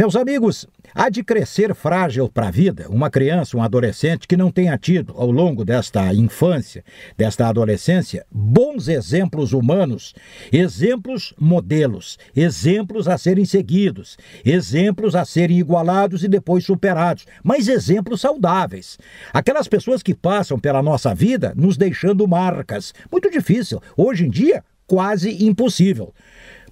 Meus amigos, há de crescer frágil para a vida uma criança, um adolescente que não tenha tido, ao longo desta infância, desta adolescência, bons exemplos humanos, exemplos modelos, exemplos a serem seguidos, exemplos a serem igualados e depois superados, mas exemplos saudáveis. Aquelas pessoas que passam pela nossa vida nos deixando marcas. Muito difícil. Hoje em dia, quase impossível.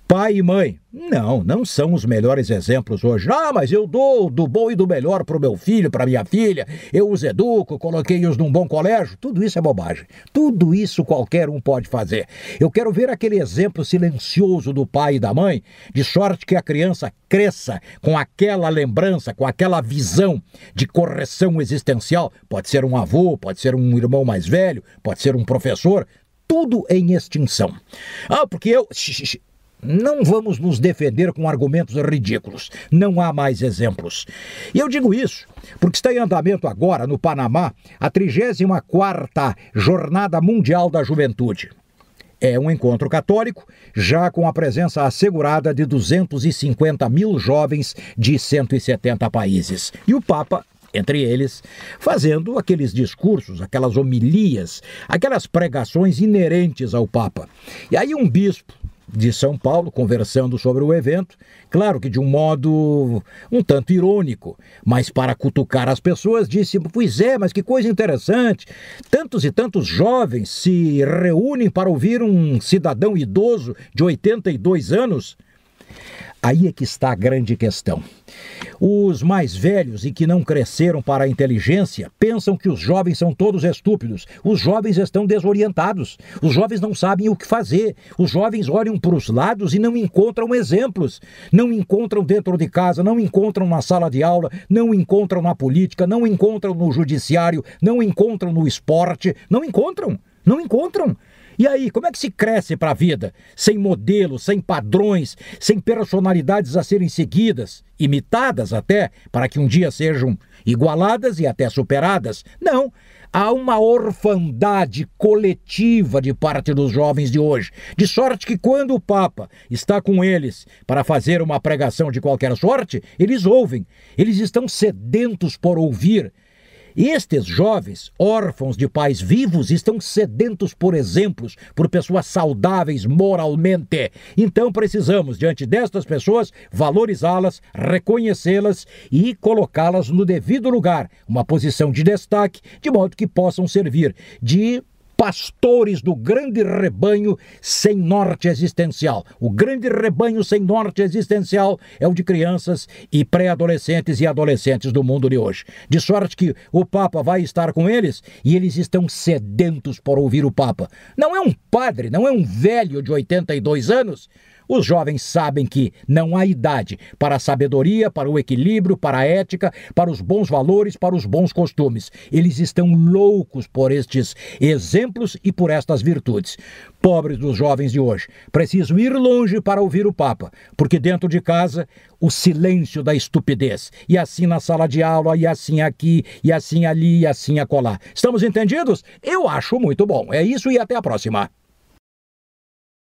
Pai e mãe, não, não são os melhores exemplos hoje. Ah, mas eu dou do bom e do melhor para o meu filho, para minha filha, eu os educo, coloquei-os num bom colégio. Tudo isso é bobagem. Tudo isso qualquer um pode fazer. Eu quero ver aquele exemplo silencioso do pai e da mãe, de sorte que a criança cresça com aquela lembrança, com aquela visão de correção existencial. Pode ser um avô, pode ser um irmão mais velho, pode ser um professor. Tudo em extinção. Ah, porque eu. Não vamos nos defender com argumentos ridículos. Não há mais exemplos. E eu digo isso porque está em andamento agora, no Panamá, a 34ª Jornada Mundial da Juventude. É um encontro católico, já com a presença assegurada de 250 mil jovens de 170 países. E o Papa entre eles, fazendo aqueles discursos, aquelas homilias, aquelas pregações inerentes ao Papa. E aí um bispo de São Paulo, conversando sobre o evento, claro que de um modo um tanto irônico, mas para cutucar as pessoas, disse: Pois é, mas que coisa interessante! Tantos e tantos jovens se reúnem para ouvir um cidadão idoso de 82 anos. Aí é que está a grande questão. Os mais velhos e que não cresceram para a inteligência pensam que os jovens são todos estúpidos. Os jovens estão desorientados. Os jovens não sabem o que fazer. Os jovens olham para os lados e não encontram exemplos. Não encontram dentro de casa, não encontram na sala de aula, não encontram na política, não encontram no judiciário, não encontram no esporte. Não encontram. Não encontram. E aí, como é que se cresce para a vida? Sem modelos, sem padrões, sem personalidades a serem seguidas, imitadas até, para que um dia sejam igualadas e até superadas? Não. Há uma orfandade coletiva de parte dos jovens de hoje, de sorte que quando o Papa está com eles para fazer uma pregação de qualquer sorte, eles ouvem, eles estão sedentos por ouvir estes jovens, órfãos de pais vivos, estão sedentos por exemplos, por pessoas saudáveis moralmente. Então precisamos, diante destas pessoas, valorizá-las, reconhecê-las e colocá-las no devido lugar, uma posição de destaque, de modo que possam servir de pastores do grande rebanho sem norte existencial. O grande rebanho sem norte existencial é o de crianças e pré-adolescentes e adolescentes do mundo de hoje. De sorte que o Papa vai estar com eles e eles estão sedentos por ouvir o Papa. Não é um padre, não é um velho de 82 anos os jovens sabem que não há idade para a sabedoria, para o equilíbrio, para a ética, para os bons valores, para os bons costumes. Eles estão loucos por estes exemplos e por estas virtudes. Pobres dos jovens de hoje, precisam ir longe para ouvir o Papa, porque dentro de casa o silêncio da estupidez. E assim na sala de aula, e assim aqui, e assim ali, e assim acolá. Estamos entendidos? Eu acho muito bom. É isso e até a próxima.